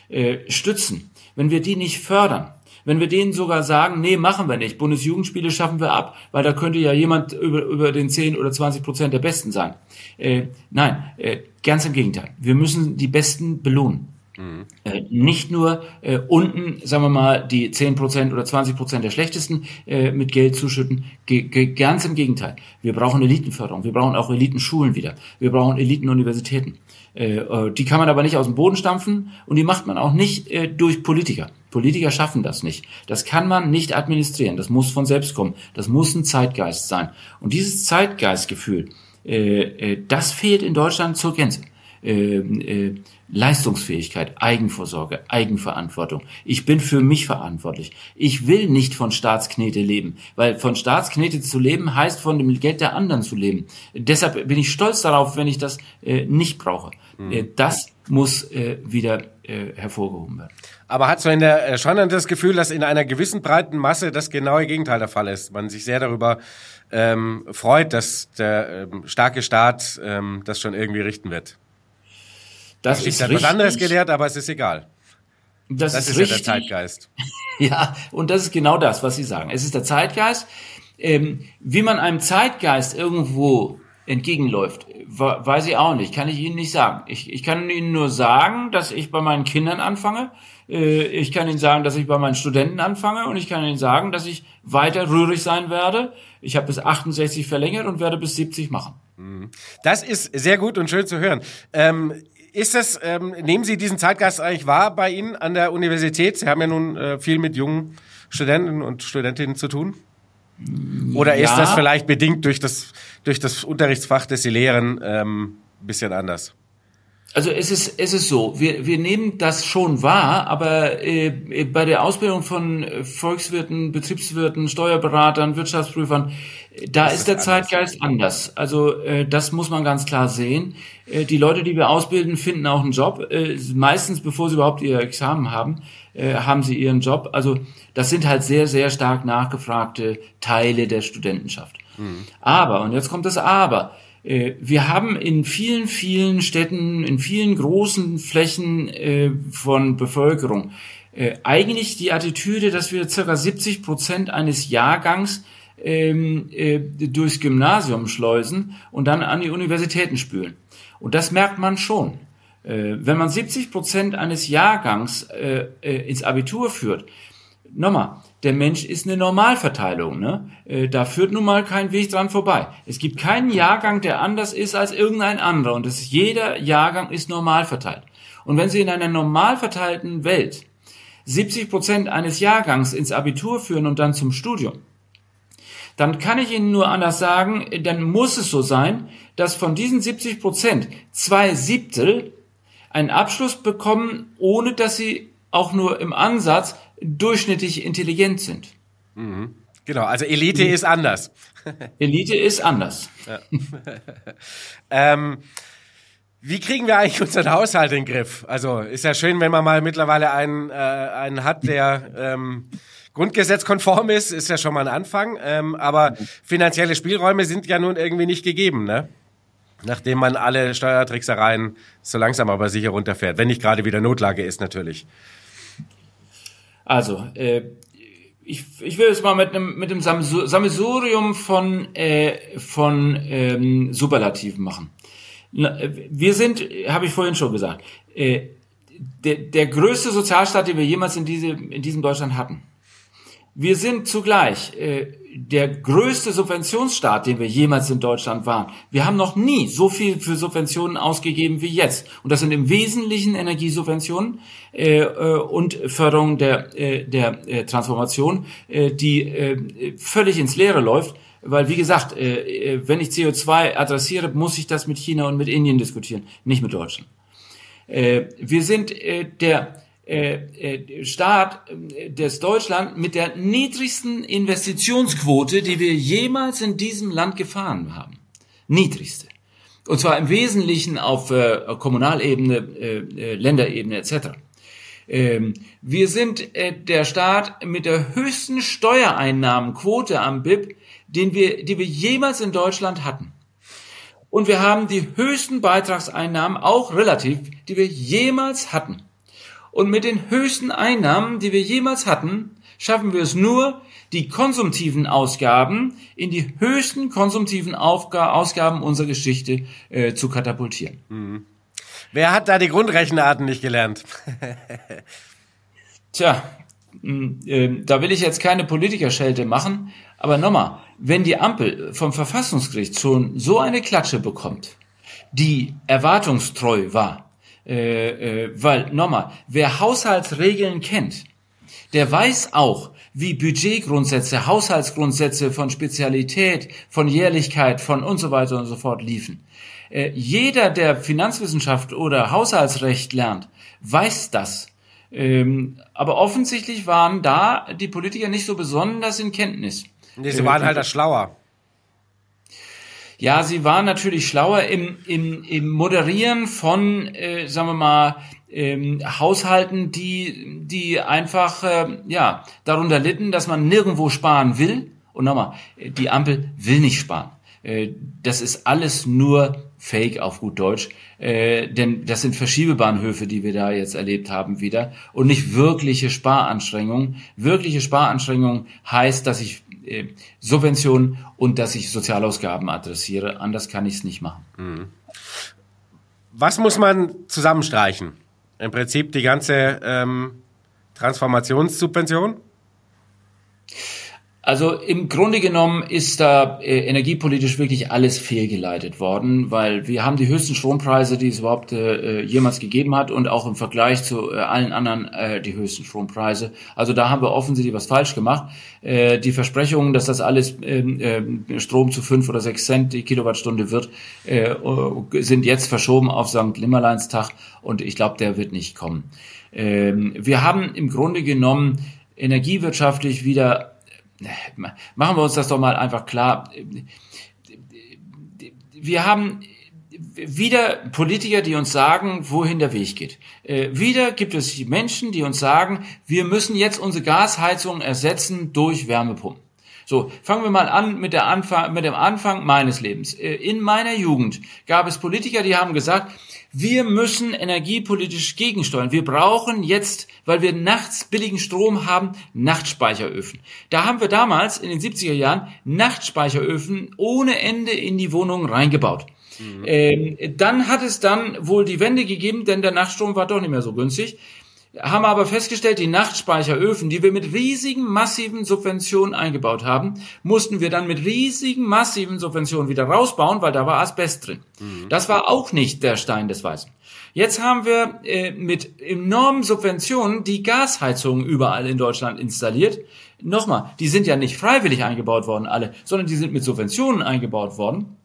äh, stützen, wenn wir die nicht fördern, wenn wir denen sogar sagen, nee, machen wir nicht, Bundesjugendspiele schaffen wir ab, weil da könnte ja jemand über, über den 10 oder 20 Prozent der Besten sein. Äh, nein, äh, ganz im Gegenteil. Wir müssen die Besten belohnen. Mhm. Äh, nicht nur äh, unten, sagen wir mal, die 10% oder 20% der Schlechtesten äh, mit Geld zuschütten. Ge ganz im Gegenteil. Wir brauchen Elitenförderung. Wir brauchen auch Elitenschulen wieder. Wir brauchen Elitenuniversitäten. Äh, äh, die kann man aber nicht aus dem Boden stampfen und die macht man auch nicht äh, durch Politiker. Politiker schaffen das nicht. Das kann man nicht administrieren. Das muss von selbst kommen. Das muss ein Zeitgeist sein. Und dieses Zeitgeistgefühl, das fehlt in Deutschland zur Gänze. Äh, äh, Leistungsfähigkeit, Eigenvorsorge, Eigenverantwortung. Ich bin für mich verantwortlich. Ich will nicht von Staatsknete leben, weil von Staatsknete zu leben heißt von dem Geld der anderen zu leben. Deshalb bin ich stolz darauf, wenn ich das äh, nicht brauche. Mhm. Das muss äh, wieder äh, hervorgehoben werden. Aber hat so in der äh, schon das Gefühl, dass in einer gewissen breiten Masse das genaue Gegenteil der Fall ist. Man sich sehr darüber ähm, freut, dass der ähm, starke Staat ähm, das schon irgendwie richten wird. Das ich ist hat was anderes gelehrt, aber es ist egal. Das, das ist, ist ja der Zeitgeist. <laughs> ja, und das ist genau das, was Sie sagen. Es ist der Zeitgeist. Ähm, wie man einem Zeitgeist irgendwo entgegenläuft, weiß ich auch nicht, kann ich Ihnen nicht sagen. Ich, ich kann Ihnen nur sagen, dass ich bei meinen Kindern anfange. Äh, ich kann Ihnen sagen, dass ich bei meinen Studenten anfange und ich kann Ihnen sagen, dass ich weiter rührig sein werde. Ich habe bis 68 verlängert und werde bis 70 machen. Mhm. Das ist sehr gut und schön zu hören. Ähm, ist das, ähm, nehmen Sie diesen Zeitgeist eigentlich wahr bei Ihnen an der Universität? Sie haben ja nun äh, viel mit jungen Studenten und Studentinnen zu tun. Oder ja. ist das vielleicht bedingt durch das, durch das Unterrichtsfach, das Sie lehren, ähm, bisschen anders? Also es ist, es ist so, wir, wir nehmen das schon wahr, aber äh, bei der Ausbildung von Volkswirten, Betriebswirten, Steuerberatern, Wirtschaftsprüfern, da ist, ist der Zeitgeist anders. anders. Also äh, das muss man ganz klar sehen. Äh, die Leute, die wir ausbilden, finden auch einen Job. Äh, meistens, bevor sie überhaupt ihr Examen haben, äh, haben sie ihren Job. Also das sind halt sehr, sehr stark nachgefragte Teile der Studentenschaft. Mhm. Aber, und jetzt kommt das Aber, äh, wir haben in vielen, vielen Städten, in vielen großen Flächen äh, von Bevölkerung äh, eigentlich die Attitüde, dass wir circa 70 Prozent eines Jahrgangs ähm, durchs Gymnasium schleusen und dann an die Universitäten spülen. Und das merkt man schon. wenn man 70 Prozent eines Jahrgangs ins Abitur führt, nochmal, der Mensch ist eine Normalverteilung. Ne? Äh, da führt nun mal kein Weg dran vorbei. Es gibt keinen Jahrgang, der anders ist als irgendein anderer. Und ist, jeder Jahrgang ist normal verteilt. Und wenn Sie in einer normal verteilten Welt 70 Prozent eines Jahrgangs ins Abitur führen und dann zum Studium, dann kann ich Ihnen nur anders sagen, dann muss es so sein, dass von diesen 70 Prozent zwei Siebtel einen Abschluss bekommen, ohne dass sie auch nur im Ansatz durchschnittlich intelligent sind. Mhm. Genau, also Elite mhm. ist anders. <laughs> <laughs> Elite ist anders. Ja. <laughs> ähm, wie kriegen wir eigentlich unseren Haushalt in den Griff? Also ist ja schön, wenn man mal mittlerweile einen, äh, einen hat, der ähm, grundgesetzkonform ist, ist ja schon mal ein Anfang. Ähm, aber finanzielle Spielräume sind ja nun irgendwie nicht gegeben, ne? Nachdem man alle Steuertricksereien so langsam aber sicher runterfährt. Wenn nicht gerade wieder Notlage ist, natürlich. Also, äh, ich, ich will es mal mit einem mit dem Sammelsurium von äh, von ähm, Superlativen machen. Wir sind, habe ich vorhin schon gesagt, äh, der, der größte Sozialstaat, den wir jemals in, diese, in diesem Deutschland hatten. Wir sind zugleich äh, der größte Subventionsstaat, den wir jemals in Deutschland waren. Wir haben noch nie so viel für Subventionen ausgegeben wie jetzt. Und das sind im Wesentlichen Energiesubventionen äh, äh, und Förderung der, äh, der äh, Transformation, äh, die äh, völlig ins Leere läuft. Weil, wie gesagt, äh, äh wenn ich CO2 adressiere, muss ich das mit China und mit Indien diskutieren, nicht mit Deutschland. Äh, wir sind äh, der äh, äh, Staat äh, des Deutschland mit der niedrigsten Investitionsquote, die wir jemals in diesem Land gefahren haben. Niedrigste. Und zwar im Wesentlichen auf äh, Kommunalebene, Länderebene etc. Ähm, wir sind der Staat mit der höchsten Steuereinnahmenquote am BIP, den wir, die wir jemals in Deutschland hatten. Und wir haben die höchsten Beitragseinnahmen, auch relativ, die wir jemals hatten. Und mit den höchsten Einnahmen, die wir jemals hatten, schaffen wir es nur, die konsumtiven Ausgaben in die höchsten konsumtiven Aufga Ausgaben unserer Geschichte äh, zu katapultieren. Mhm. Wer hat da die Grundrechenarten nicht gelernt? <laughs> Tja, äh, da will ich jetzt keine Politikerschelte machen, aber nochmal, wenn die Ampel vom Verfassungsgericht schon so eine Klatsche bekommt, die erwartungstreu war, äh, äh, weil, nochmal, wer Haushaltsregeln kennt, der weiß auch, wie Budgetgrundsätze, Haushaltsgrundsätze von Spezialität, von Jährlichkeit, von und so weiter und so fort liefen. Äh, jeder, der Finanzwissenschaft oder Haushaltsrecht lernt, weiß das. Ähm, aber offensichtlich waren da die Politiker nicht so besonders in Kenntnis. Nee, sie waren halt das schlauer. Ja, sie waren natürlich schlauer im, im, im Moderieren von, äh, sagen wir mal, ähm, Haushalten, die, die einfach äh, ja, darunter litten, dass man nirgendwo sparen will. Und nochmal, die Ampel will nicht sparen. Äh, das ist alles nur Fake auf gut Deutsch. Äh, denn das sind Verschiebebahnhöfe, die wir da jetzt erlebt haben wieder und nicht wirkliche Sparanstrengungen. Wirkliche Sparanstrengungen heißt, dass ich äh, Subventionen und dass ich Sozialausgaben adressiere. Anders kann ich es nicht machen. Mhm. Was muss man zusammenstreichen? Im Prinzip die ganze ähm, Transformationssubvention? Also im Grunde genommen ist da äh, energiepolitisch wirklich alles fehlgeleitet worden, weil wir haben die höchsten Strompreise, die es überhaupt äh, jemals gegeben hat und auch im Vergleich zu äh, allen anderen äh, die höchsten Strompreise. Also da haben wir offensichtlich was falsch gemacht. Äh, die Versprechungen, dass das alles ähm, äh, Strom zu fünf oder sechs Cent die Kilowattstunde wird, äh, sind jetzt verschoben auf St. Limmerleins Tag und ich glaube, der wird nicht kommen. Ähm, wir haben im Grunde genommen energiewirtschaftlich wieder machen wir uns das doch mal einfach klar. Wir haben wieder Politiker, die uns sagen, wohin der Weg geht. Äh, wieder gibt es Menschen, die uns sagen, wir müssen jetzt unsere Gasheizung ersetzen durch Wärmepumpen. So, fangen wir mal an mit, der Anfang, mit dem Anfang meines Lebens. Äh, in meiner Jugend gab es Politiker, die haben gesagt, wir müssen energiepolitisch gegensteuern. Wir brauchen jetzt, weil wir nachts billigen Strom haben, Nachtspeicheröfen. Da haben wir damals in den 70er Jahren Nachtspeicheröfen ohne Ende in die Wohnungen reingebaut. Mhm. Ähm, dann hat es dann wohl die Wende gegeben, denn der Nachtstrom war doch nicht mehr so günstig haben aber festgestellt, die Nachtspeicheröfen, die wir mit riesigen, massiven Subventionen eingebaut haben, mussten wir dann mit riesigen, massiven Subventionen wieder rausbauen, weil da war Asbest drin. Mhm. Das war auch nicht der Stein des Weißen. Jetzt haben wir äh, mit enormen Subventionen die Gasheizungen überall in Deutschland installiert. Nochmal, die sind ja nicht freiwillig eingebaut worden, alle, sondern die sind mit Subventionen eingebaut worden.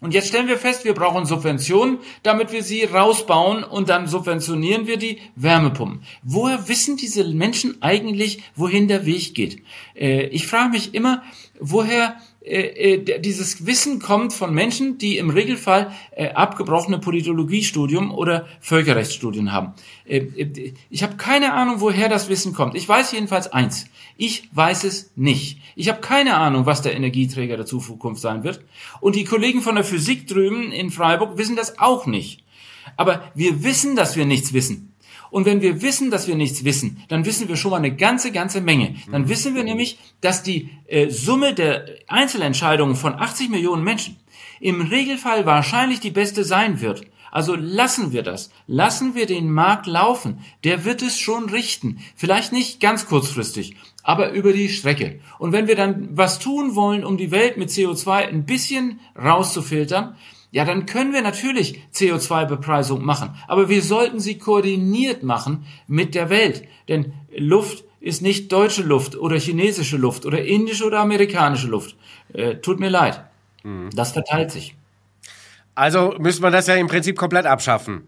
Und jetzt stellen wir fest, wir brauchen Subventionen, damit wir sie rausbauen und dann subventionieren wir die Wärmepumpen. Woher wissen diese Menschen eigentlich, wohin der Weg geht? Äh, ich frage mich immer, woher äh, äh, dieses Wissen kommt von Menschen, die im Regelfall äh, abgebrochene Politologiestudium oder Völkerrechtsstudien haben. Äh, äh, ich habe keine Ahnung, woher das Wissen kommt. Ich weiß jedenfalls eins. Ich weiß es nicht. Ich habe keine Ahnung, was der Energieträger der Zukunft sein wird. Und die Kollegen von der Physik drüben in Freiburg wissen das auch nicht. Aber wir wissen, dass wir nichts wissen. Und wenn wir wissen, dass wir nichts wissen, dann wissen wir schon mal eine ganze, ganze Menge. Dann mhm. wissen wir nämlich, dass die äh, Summe der Einzelentscheidungen von 80 Millionen Menschen im Regelfall wahrscheinlich die beste sein wird. Also lassen wir das. Lassen wir den Markt laufen. Der wird es schon richten. Vielleicht nicht ganz kurzfristig, aber über die Strecke. Und wenn wir dann was tun wollen, um die Welt mit CO2 ein bisschen rauszufiltern, ja, dann können wir natürlich CO2-Bepreisung machen, aber wir sollten sie koordiniert machen mit der Welt. Denn Luft ist nicht deutsche Luft oder chinesische Luft oder indische oder amerikanische Luft. Äh, tut mir leid. Mhm. Das verteilt sich. Also müsste man das ja im Prinzip komplett abschaffen,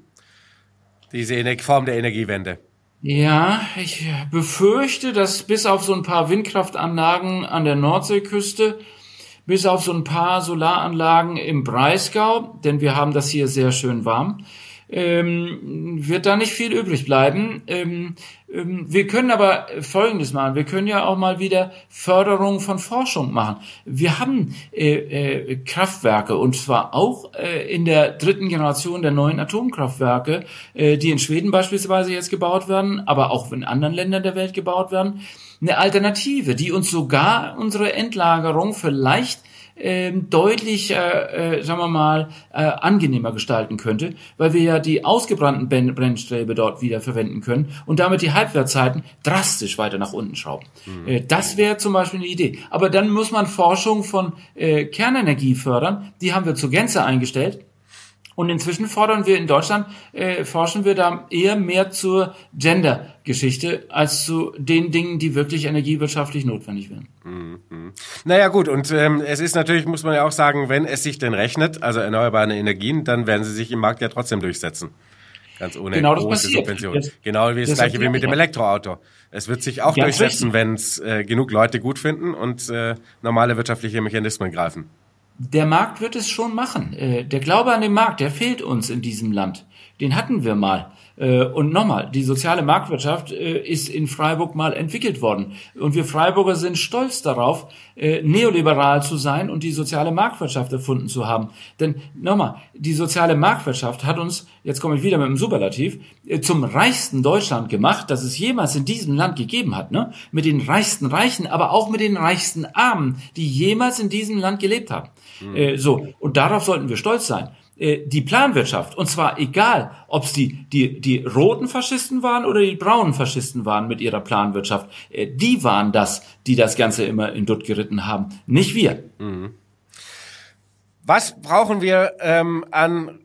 diese Form der Energiewende. Ja, ich befürchte, dass bis auf so ein paar Windkraftanlagen an der Nordseeküste bis auf so ein paar Solaranlagen im Breisgau, denn wir haben das hier sehr schön warm, ähm, wird da nicht viel übrig bleiben. Ähm, ähm, wir können aber Folgendes machen. Wir können ja auch mal wieder Förderung von Forschung machen. Wir haben äh, äh, Kraftwerke und zwar auch äh, in der dritten Generation der neuen Atomkraftwerke, äh, die in Schweden beispielsweise jetzt gebaut werden, aber auch in anderen Ländern der Welt gebaut werden eine Alternative, die uns sogar unsere Endlagerung vielleicht ähm, deutlich, äh, äh, sagen wir mal, äh, angenehmer gestalten könnte, weil wir ja die ausgebrannten Brennstäbe dort wieder verwenden können und damit die Halbwertzeiten drastisch weiter nach unten schrauben. Mhm. Äh, das wäre zum Beispiel eine Idee. Aber dann muss man Forschung von äh, Kernenergie fördern. Die haben wir zur Gänze eingestellt. Und inzwischen fordern wir in Deutschland, äh, forschen wir da eher mehr zur Gender-Geschichte als zu den Dingen, die wirklich energiewirtschaftlich notwendig wären. Mhm. Naja gut, und ähm, es ist natürlich, muss man ja auch sagen, wenn es sich denn rechnet, also erneuerbare Energien, dann werden sie sich im Markt ja trotzdem durchsetzen. Ganz ohne genau große Subventionen. Genau wie das, das gleiche wie mit dem Elektroauto. Es wird sich auch durchsetzen, wenn es äh, genug Leute gut finden und äh, normale wirtschaftliche Mechanismen greifen der Markt wird es schon machen. Äh, der Glaube an den Markt, der fehlt uns in diesem Land. Den hatten wir mal. Äh, und nochmal, die soziale Marktwirtschaft äh, ist in Freiburg mal entwickelt worden. Und wir Freiburger sind stolz darauf, neoliberal zu sein und die soziale Marktwirtschaft erfunden zu haben. Denn nochmal, die soziale Marktwirtschaft hat uns, jetzt komme ich wieder mit dem Superlativ, zum reichsten Deutschland gemacht, das es jemals in diesem Land gegeben hat. Ne? Mit den reichsten Reichen, aber auch mit den reichsten Armen, die jemals in diesem Land gelebt haben. Mhm. so, und darauf sollten wir stolz sein. Äh, die Planwirtschaft, und zwar egal, ob es die, die, die roten Faschisten waren oder die braunen Faschisten waren mit ihrer Planwirtschaft, äh, die waren das, die das Ganze immer in Dutt geritten haben, nicht wir. Mhm. Was brauchen wir ähm, an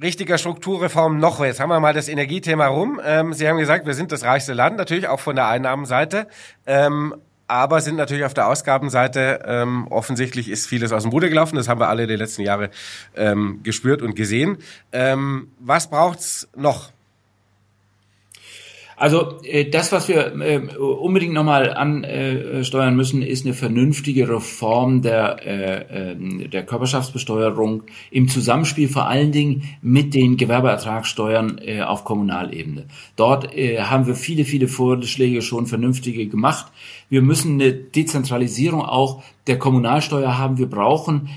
richtiger Strukturreform noch? Jetzt haben wir mal das Energiethema rum. Ähm, Sie haben gesagt, wir sind das reichste Land, natürlich auch von der Einnahmenseite. Ähm, aber sind natürlich auf der Ausgabenseite ähm, offensichtlich ist vieles aus dem Ruder gelaufen. Das haben wir alle die letzten Jahre ähm, gespürt und gesehen. Ähm, was braucht's noch? Also äh, das, was wir äh, unbedingt nochmal ansteuern müssen, ist eine vernünftige Reform der, äh, äh, der Körperschaftsbesteuerung im Zusammenspiel vor allen Dingen mit den Gewerbeertragssteuern auf Kommunalebene. Dort haben wir viele, viele Vorschläge schon vernünftige gemacht. Wir müssen eine Dezentralisierung auch der Kommunalsteuer haben. Wir brauchen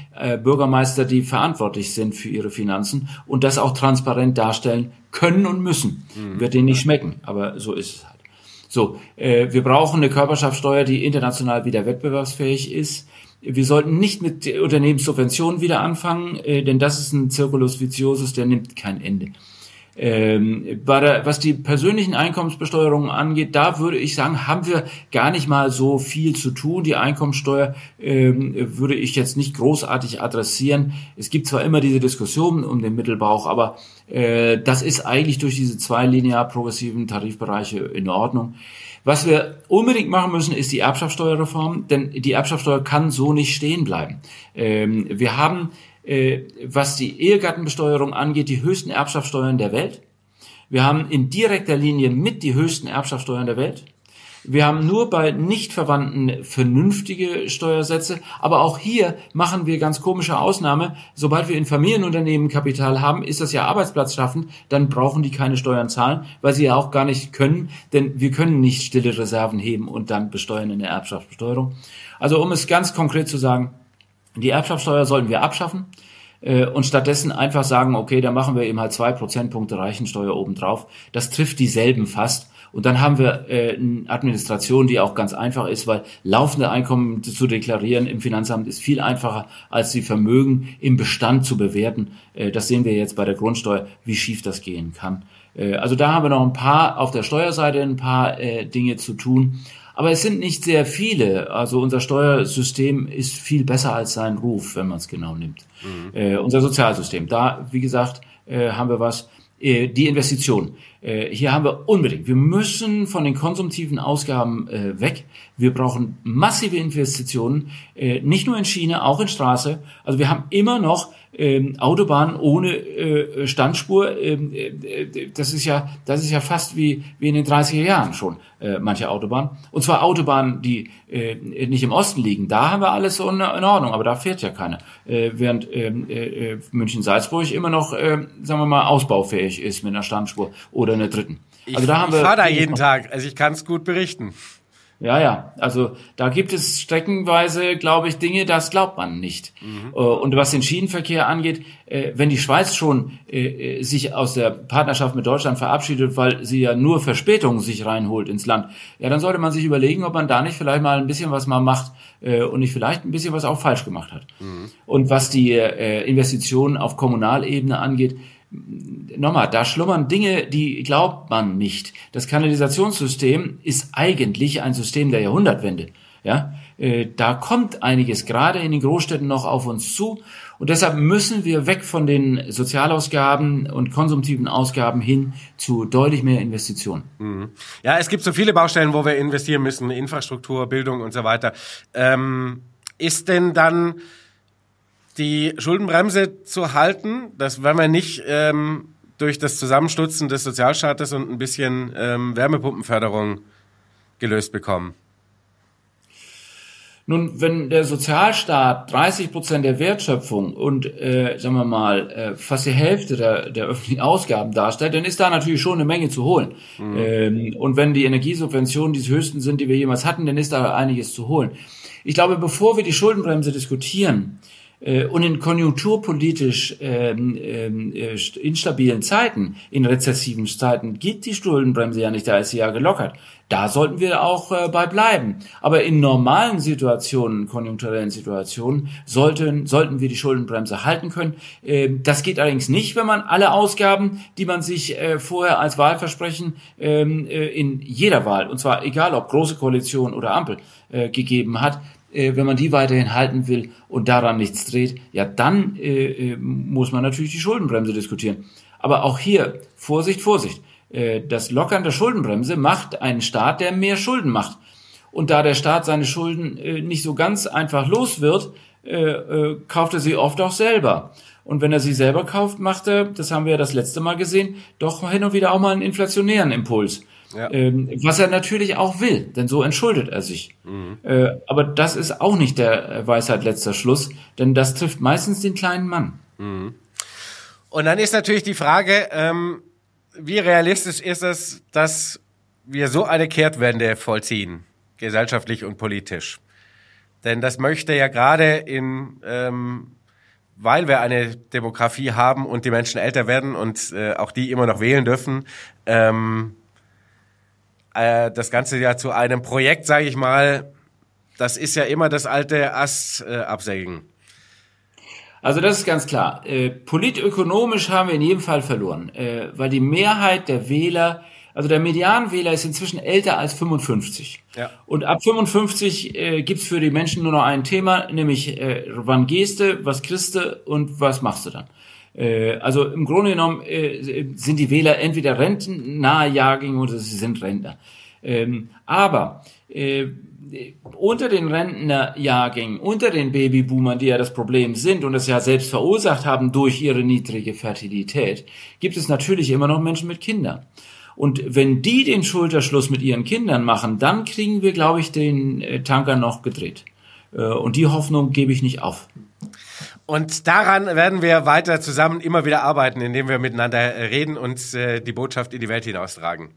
Bürgermeister, die verantwortlich sind für ihre Finanzen und das auch transparent darstellen können und müssen. Mhm. Wird denen nicht schmecken, aber so ist es halt. So, äh, wir brauchen eine Körperschaftssteuer, die international wieder wettbewerbsfähig ist. Wir sollten nicht mit Unternehmenssubventionen wieder anfangen, äh, denn das ist ein Circulus viciosus, der nimmt kein Ende. Ähm, bei der, was die persönlichen Einkommensbesteuerungen angeht, da würde ich sagen, haben wir gar nicht mal so viel zu tun. Die Einkommenssteuer ähm, würde ich jetzt nicht großartig adressieren. Es gibt zwar immer diese Diskussion um den Mittelbauch, aber äh, das ist eigentlich durch diese zwei linear progressiven Tarifbereiche in Ordnung. Was wir unbedingt machen müssen, ist die Erbschaftssteuerreform, denn die Erbschaftssteuer kann so nicht stehen bleiben. Ähm, wir haben äh, was die Ehegattenbesteuerung angeht, die höchsten Erbschaftssteuern der Welt. Wir haben in direkter Linie mit die höchsten Erbschaftssteuern der Welt. Wir haben nur bei Nichtverwandten vernünftige Steuersätze, aber auch hier machen wir ganz komische Ausnahme. Sobald wir in Familienunternehmen Kapital haben, ist das ja Arbeitsplatz schaffen, dann brauchen die keine Steuern zahlen, weil sie ja auch gar nicht können, denn wir können nicht stille Reserven heben und dann besteuern in der Erbschaftsbesteuerung. Also um es ganz konkret zu sagen, die Erbschaftssteuer sollten wir abschaffen äh, und stattdessen einfach sagen, okay, da machen wir eben halt zwei Prozentpunkte Reichensteuer obendrauf. Das trifft dieselben fast. Und dann haben wir äh, eine Administration, die auch ganz einfach ist, weil laufende Einkommen zu deklarieren im Finanzamt ist viel einfacher, als die Vermögen im Bestand zu bewerten. Äh, das sehen wir jetzt bei der Grundsteuer, wie schief das gehen kann. Äh, also da haben wir noch ein paar auf der Steuerseite ein paar äh, Dinge zu tun. Aber es sind nicht sehr viele. Also unser Steuersystem ist viel besser als sein Ruf, wenn man es genau nimmt. Mhm. Äh, unser Sozialsystem. Da, wie gesagt, äh, haben wir was. Äh, die Investition. Äh, hier haben wir unbedingt. Wir müssen von den konsumtiven Ausgaben äh, weg. Wir brauchen massive Investitionen, äh, nicht nur in Schiene, auch in Straße. Also wir haben immer noch ähm, Autobahnen ohne äh, Standspur. Ähm, äh, das ist ja, das ist ja fast wie wie in den 30er Jahren schon äh, manche Autobahnen. Und zwar Autobahnen, die äh, nicht im Osten liegen. Da haben wir alles so in, in Ordnung, aber da fährt ja keiner. Äh, während ähm, äh, äh, München-Salzburg immer noch, äh, sagen wir mal, ausbaufähig ist mit einer Standspur oder einer dritten. Also ich, da haben wir. Ich fahre da jeden Tag, also ich kann es gut berichten. Ja, ja. Also da gibt es streckenweise, glaube ich, Dinge, das glaubt man nicht. Mhm. Äh, und was den Schienenverkehr angeht, äh, wenn die Schweiz schon äh, sich aus der Partnerschaft mit Deutschland verabschiedet, weil sie ja nur Verspätungen sich reinholt ins Land, ja, dann sollte man sich überlegen, ob man da nicht vielleicht mal ein bisschen was mal macht und nicht vielleicht ein bisschen was auch falsch gemacht hat. Mhm. Und was die Investitionen auf Kommunalebene angeht, nochmal, da schlummern Dinge, die glaubt man nicht. Das Kanalisationssystem ist eigentlich ein System der Jahrhundertwende. Ja, äh, da kommt einiges gerade in den Großstädten noch auf uns zu. Und deshalb müssen wir weg von den Sozialausgaben und konsumtiven Ausgaben hin zu deutlich mehr Investitionen. Mhm. Ja, es gibt so viele Baustellen, wo wir investieren müssen, Infrastruktur, Bildung und so weiter. Ähm, ist denn dann die Schuldenbremse zu halten? Das werden wir nicht ähm, durch das Zusammenstutzen des Sozialstaates und ein bisschen ähm, Wärmepumpenförderung gelöst bekommen. Nun, wenn der Sozialstaat 30 Prozent der Wertschöpfung und, äh, sagen wir mal, äh, fast die Hälfte der, der öffentlichen Ausgaben darstellt, dann ist da natürlich schon eine Menge zu holen. Mhm. Ähm, und wenn die Energiesubventionen die höchsten sind, die wir jemals hatten, dann ist da einiges zu holen. Ich glaube, bevor wir die Schuldenbremse diskutieren, und in konjunkturpolitisch ähm, ähm, äh, instabilen Zeiten, in rezessiven Zeiten, geht die Schuldenbremse ja nicht, da ist sie ja gelockert. Da sollten wir auch äh, bei bleiben. Aber in normalen Situationen, konjunkturellen Situationen, sollten, sollten wir die Schuldenbremse halten können. Ähm, das geht allerdings nicht, wenn man alle Ausgaben, die man sich äh, vorher als Wahlversprechen ähm, äh, in jeder Wahl, und zwar egal ob große Koalition oder Ampel, äh, gegeben hat, äh, wenn man die weiterhin halten will und daran nichts dreht, ja, dann äh, äh, muss man natürlich die Schuldenbremse diskutieren. Aber auch hier, Vorsicht, Vorsicht. Äh, das Lockern der Schuldenbremse macht einen Staat, der mehr Schulden macht. Und da der Staat seine Schulden äh, nicht so ganz einfach los wird, kauft er sie oft auch selber. Und wenn er sie selber kauft, macht er, das haben wir ja das letzte Mal gesehen, doch hin und wieder auch mal einen inflationären Impuls. Ja. Ähm, was er natürlich auch will, denn so entschuldet er sich. Mhm. Äh, aber das ist auch nicht der Weisheit letzter Schluss, denn das trifft meistens den kleinen Mann. Mhm. Und dann ist natürlich die Frage, ähm, wie realistisch ist es, dass wir so eine Kehrtwende vollziehen, gesellschaftlich und politisch? Denn das möchte ja gerade in, ähm, weil wir eine Demografie haben und die Menschen älter werden und äh, auch die immer noch wählen dürfen, ähm, äh, das Ganze ja zu einem Projekt, sage ich mal, das ist ja immer das alte Ast äh, absägen. Also das ist ganz klar. Äh, politökonomisch haben wir in jedem Fall verloren, äh, weil die Mehrheit der Wähler, also der Medianwähler ist inzwischen älter als 55. Ja. Und ab 55 äh, gibt's für die Menschen nur noch ein Thema, nämlich äh, wann gehst du, was kriegst du und was machst du dann. Äh, also im Grunde genommen äh, sind die Wähler entweder rentennahe Jahrgänge oder sie sind Rentner. Ähm, aber äh, unter den Rentnerjahrgängen, unter den Babyboomern, die ja das Problem sind und es ja selbst verursacht haben durch ihre niedrige Fertilität, gibt es natürlich immer noch Menschen mit Kindern. Und wenn die den Schulterschluss mit ihren Kindern machen, dann kriegen wir, glaube ich, den Tanker noch gedreht. Und die Hoffnung gebe ich nicht auf. Und daran werden wir weiter zusammen immer wieder arbeiten, indem wir miteinander reden und die Botschaft in die Welt hinaustragen.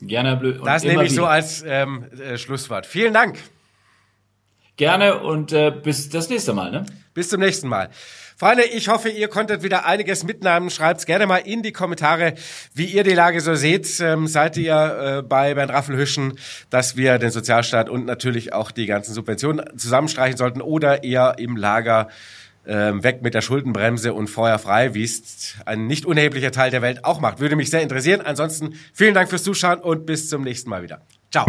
Gerne blöd. Das nehme ich wieder. so als ähm, äh, Schlusswort. Vielen Dank. Gerne und äh, bis das nächste Mal. Ne? Bis zum nächsten Mal. Freunde, ich hoffe, ihr konntet wieder einiges mitnehmen. Schreibt's gerne mal in die Kommentare, wie ihr die Lage so seht. Ähm, seid ihr äh, bei Bernd Raffelhüschen, dass wir den Sozialstaat und natürlich auch die ganzen Subventionen zusammenstreichen sollten oder eher im Lager ähm, weg mit der Schuldenbremse und Feuer frei, wie es ein nicht unerheblicher Teil der Welt auch macht. Würde mich sehr interessieren. Ansonsten vielen Dank fürs Zuschauen und bis zum nächsten Mal wieder. Ciao.